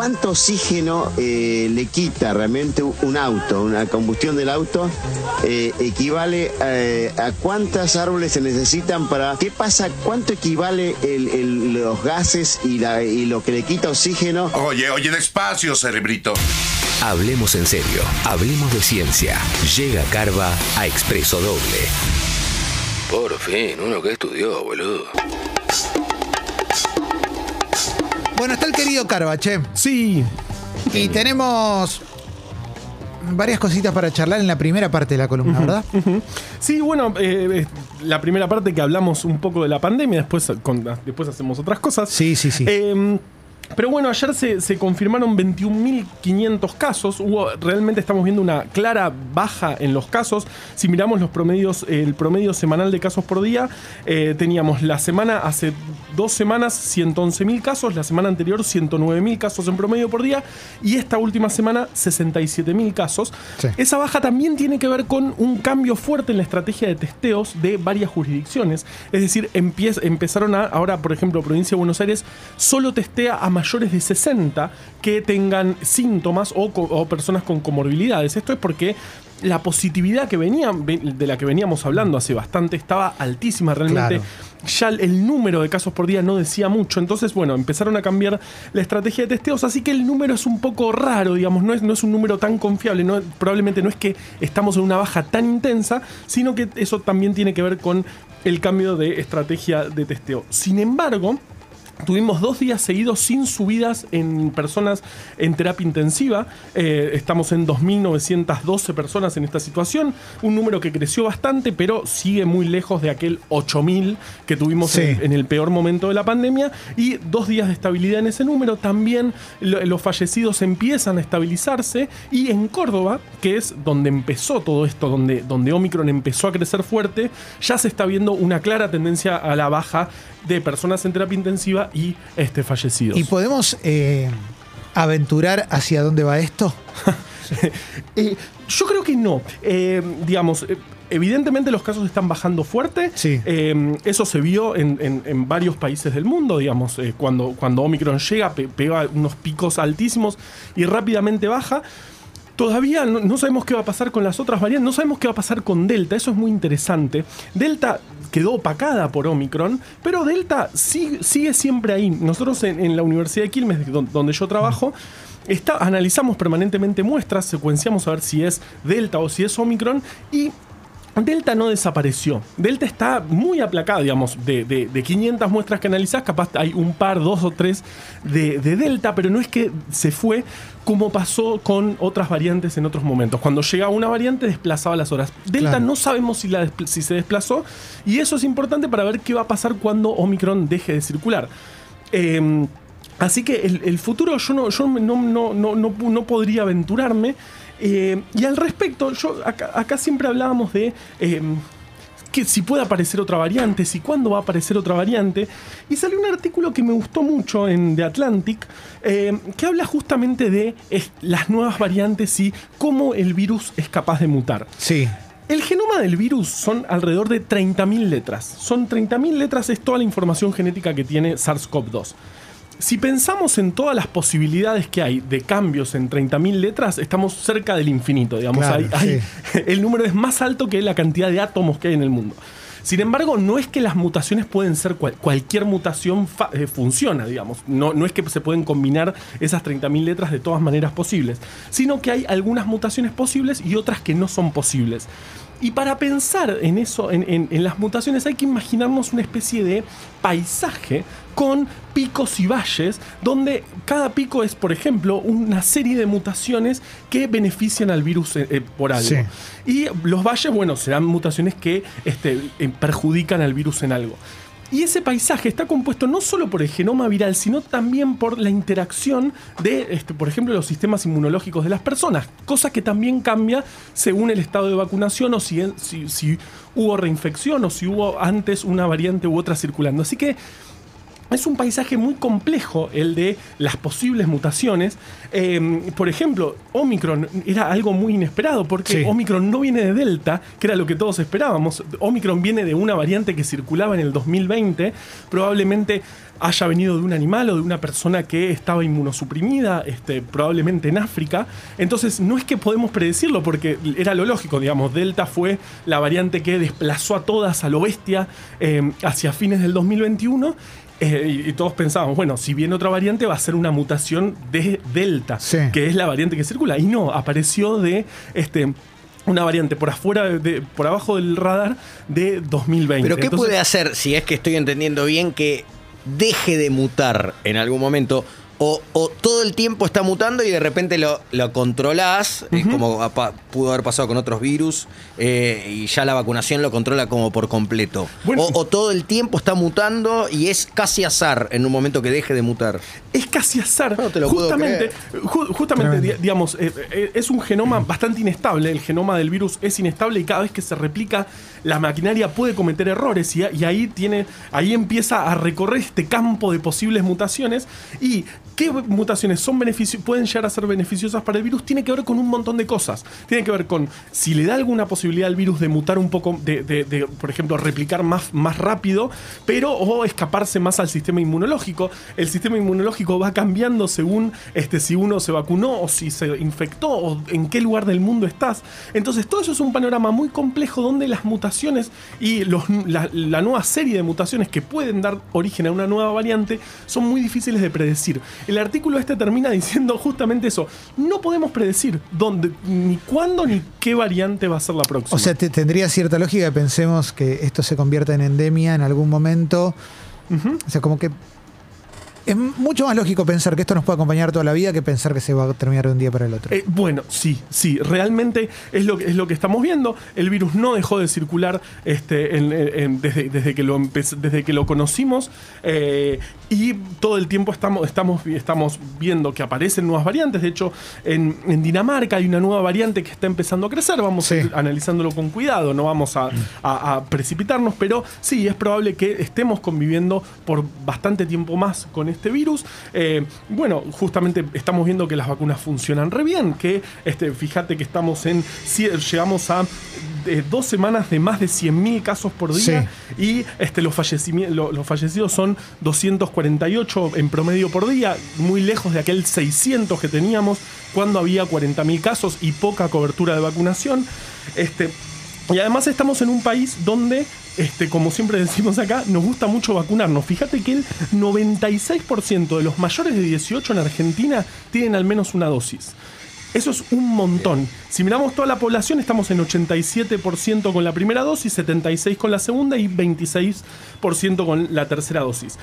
¿cuánto oxígeno eh, le quita realmente un auto, una combustión del auto? Eh, equivale eh, a cuántos árboles se necesitan para... ¿Qué pasa? ¿Cuánto equivale los gases y, y lo que le quita oxígeno? Oye, oye, despacio, cerebrito. Hablemos en serio, hablemos de ciencia. Llega Carva a Expreso Doble. Por fin, uno que estudió, boludo. Bueno, está el querido Carvache. Sí. Y tenemos varias cositas para charlar en la primera parte de la columna, ¿verdad? Sí, bueno, eh, eh, la primera parte que hablamos un poco de la pandemia, después, después hacemos otras cosas. Sí, sí, sí. Eh, pero bueno, ayer se, confirmaron 21.500 casos. Hubo, realmente estamos viendo una clara baja en los casos. Si miramos los promedios, el promedio semanal de casos por día, eh, teníamos la semana, hace dos semanas, 111.000 casos, la semana anterior, 109.000 casos en promedio por día, y esta última semana, 67.000 casos. Esa baja también tiene que ver con un cambio fuerte en la estrategia de testeos de varias jurisdicciones. Es decir, empezaron a, ahora, por ejemplo, Provincia de Buenos Aires solo testea a mayores de 60 que tengan síntomas o, personas con comorbilidades. Esto es porque la positividad que venía, de la que veníamos hablando hace bastante estaba altísima realmente. Ya el número de casos por día no decía mucho. Entonces, bueno, empezaron a cambiar la estrategia de testeos. Así que el número es un poco raro, digamos, no es, no es un número tan confiable. No, probablemente no es que estamos en una baja tan intensa, sino que eso también tiene que ver con el cambio de estrategia de testeo. Sin embargo, Tuvimos dos días seguidos sin subidas en personas en terapia intensiva. Eh, estamos en 2.912 personas en esta situación. Un número que creció bastante, pero sigue muy lejos de aquel 8.000 que tuvimos en, el peor momento de la pandemia. Y dos días de estabilidad en ese número. También los fallecidos empiezan a estabilizarse. Y en Córdoba, que es donde empezó todo esto, donde, donde Omicron empezó a crecer fuerte, ya se está viendo una clara tendencia a la baja de personas en terapia intensiva y este, fallecidos. ¿Y podemos eh, aventurar hacia dónde va esto? Eh, yo creo que no. Eh, digamos, evidentemente los casos están bajando fuerte. Sí. eso se vio en, varios países del mundo, digamos, cuando, cuando Omicron llega, pega unos picos altísimos y rápidamente baja. Todavía no, sabemos qué va a pasar con las otras variantes, no sabemos qué va a pasar con Delta, eso es muy interesante. Delta quedó opacada por Omicron, pero Delta sigue, siempre ahí. Nosotros en, la Universidad de Quilmes, donde yo trabajo, está, analizamos permanentemente muestras, secuenciamos a ver si es Delta o si es Omicron y Delta no desapareció. Delta está muy aplacada, digamos, de, 500 muestras que analizás, capaz hay un par, dos o tres de, Delta, pero no es que se fue como pasó con otras variantes en otros momentos. Cuando llegaba una variante desplazaba las horas. Delta no sabemos si, la, si se desplazó y eso es importante para ver qué va a pasar cuando Omicron deje de circular. Em, así que el, futuro yo, no, yo no, no, no podría aventurarme. Eh, y al respecto, yo acá, siempre hablábamos de em, que si puede aparecer otra variante, si cuándo va a aparecer otra variante. Y salió un artículo que me gustó mucho en The Atlantic, em, que habla justamente de las nuevas variantes y cómo el virus es capaz de mutar. Sí. El genoma del virus son alrededor de 30.000 letras. Son 30.000 letras, es toda la información genética que tiene SARS-CoV-2 si pensamos en todas las posibilidades que hay de cambios en 30.000 letras, estamos cerca del infinito, digamos. el número es más alto que la cantidad de átomos que hay en el mundo. Sin embargo, no es que las mutaciones pueden ser cualquier mutación eh, funciona, digamos. No, no es que se pueden combinar esas 30.000 letras de todas maneras posibles, sino que hay algunas mutaciones posibles y otras que no son posibles. Y para pensar en eso, en, las mutaciones, hay que imaginarnos una especie de paisaje con picos y valles, donde cada pico es, por ejemplo, una serie de mutaciones que benefician al virus eh, eh, por algo. Y los valles, bueno, serán mutaciones que este, eh, perjudican al virus en algo. Y ese paisaje está compuesto no solo por el genoma viral, sino también por la interacción de, este, por ejemplo, los sistemas inmunológicos de las personas, cosa que también cambia según el estado de vacunación o si, si, hubo reinfección o si hubo antes una variante u otra circulando. Así que es un paisaje muy complejo el de las posibles mutaciones. Eh, por ejemplo, Omicron era algo muy inesperado porque Sí. Omicron no viene de Delta, que era lo que todos esperábamos. Omicron viene de una variante que circulaba en el 2020, probablemente haya venido de un animal o de una persona que estaba inmunosuprimida, este, probablemente en África. Entonces, no es que podemos predecirlo, porque era lo lógico, digamos, Delta fue la variante que desplazó a todas a lo bestia eh, hacia fines del 2021. Eh, y, y todos pensábamos, bueno, si viene otra variante va a ser una mutación de Delta, Sí. que es la variante que circula. Y no, apareció de este, una variante por afuera, de, por abajo del radar de 2020. Pero ¿qué Entonces, puede hacer, si es que estoy entendiendo bien, que deje de mutar en algún momento? O, o todo el tiempo está mutando y de repente lo, lo controlás, eh, como apa- pudo haber pasado con otros virus, eh, y ya la vacunación lo controla como por completo. Bueno. o, o todo el tiempo está mutando y es casi azar en un momento que deje de mutar. es casi azar. No te lo puedo justamente, ju- justamente di- digamos, eh, eh, es un genoma bastante inestable. El genoma del virus es inestable y cada vez que se replica, la maquinaria puede cometer errores y, y ahí tiene, ahí empieza a recorrer este campo de posibles mutaciones. ¿Y qué mutaciones son pueden llegar a ser beneficiosas para el virus? Tiene que ver con un montón de cosas. Tiene que ver con si le da alguna posibilidad al virus de mutar un poco, de, por ejemplo, replicar más, más rápido, pero o escaparse más al sistema inmunológico. El sistema inmunológico va cambiando según este, si uno se vacunó o si se infectó o en qué lugar del mundo estás. Entonces, todo eso es un panorama muy complejo donde las mutaciones y los- la nueva serie de mutaciones que pueden dar origen a una nueva variante son muy difíciles de predecir. El artículo este termina diciendo justamente eso. No podemos predecir dónde, ni cuándo, ni qué variante va a ser la próxima. O sea, te- tendría cierta lógica que pensemos que esto se convierta en endemia en algún momento. O sea, como que es mucho más lógico pensar que esto nos puede acompañar toda la vida que pensar que se va a terminar de un día para el otro. Eh, bueno, sí, sí, realmente es lo, que- es lo que estamos viendo. El virus no dejó de circular este, en- en- en- desde, desde que lo desde que lo conocimos eh, y todo el tiempo estamos, estamos, estamos viendo que aparecen nuevas variantes. De hecho, en, en Dinamarca hay una nueva variante que está empezando a crecer. Vamos Sí. a ir analizándolo con cuidado, no vamos a, a- a precipitarnos, pero sí, es probable que estemos conviviendo por bastante tiempo más con este virus. Eh, bueno, justamente estamos viendo que las vacunas funcionan re bien, que este, fíjate que estamos en, llegamos a eh, dos semanas de más de 100.000 casos por día y este, los, lo- los fallecidos son 248 en promedio por día, muy lejos de aquel 600 que teníamos cuando había 40.000 casos y poca cobertura de vacunación. Este, y además estamos en un país donde, este, como siempre decimos acá, nos gusta mucho vacunarnos. Fíjate que el 96% de los mayores de 18 en Argentina tienen al menos una dosis. Eso es un montón. Si miramos toda la población, estamos en 87% con la primera dosis, 76% con la segunda y 26% con la tercera dosis.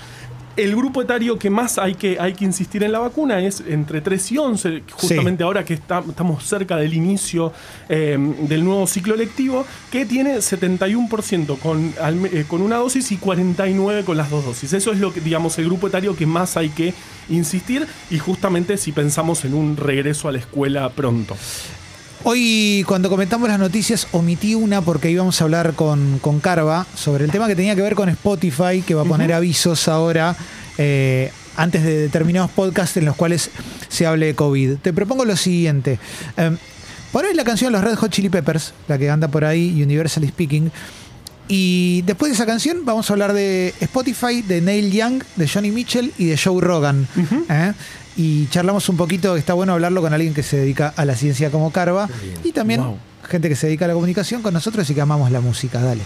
El grupo etario que más hay que, hay que insistir en la vacuna es entre 3 y 11, justamente ahora que está- estamos cerca del inicio eh, del nuevo ciclo lectivo, que tiene 71% con, al eh, con una dosis y 49% con las dos dosis. Eso es lo que, digamos, el grupo etario que más hay que insistir y justamente si pensamos en un regreso a la escuela pronto. Hoy, cuando comentamos las noticias, omití una porque íbamos a hablar con, con Carva sobre el tema que tenía que ver con Spotify, que va a poner avisos ahora eh, antes de determinados podcasts en los cuales se hable de COVID. Te propongo lo siguiente. Eh, por ahí la canción de los Red Hot Chili Peppers, la que anda por ahí, Universally Speaking. Y después de esa canción vamos a hablar de Spotify, de Neil Young, de Johnny Mitchell y de Joe Rogan. ¿eh? Y charlamos un poquito, está bueno hablarlo con alguien que se dedica a la ciencia como Carva. Y también Wow. gente que se dedica a la comunicación con nosotros y que amamos la música. Dale.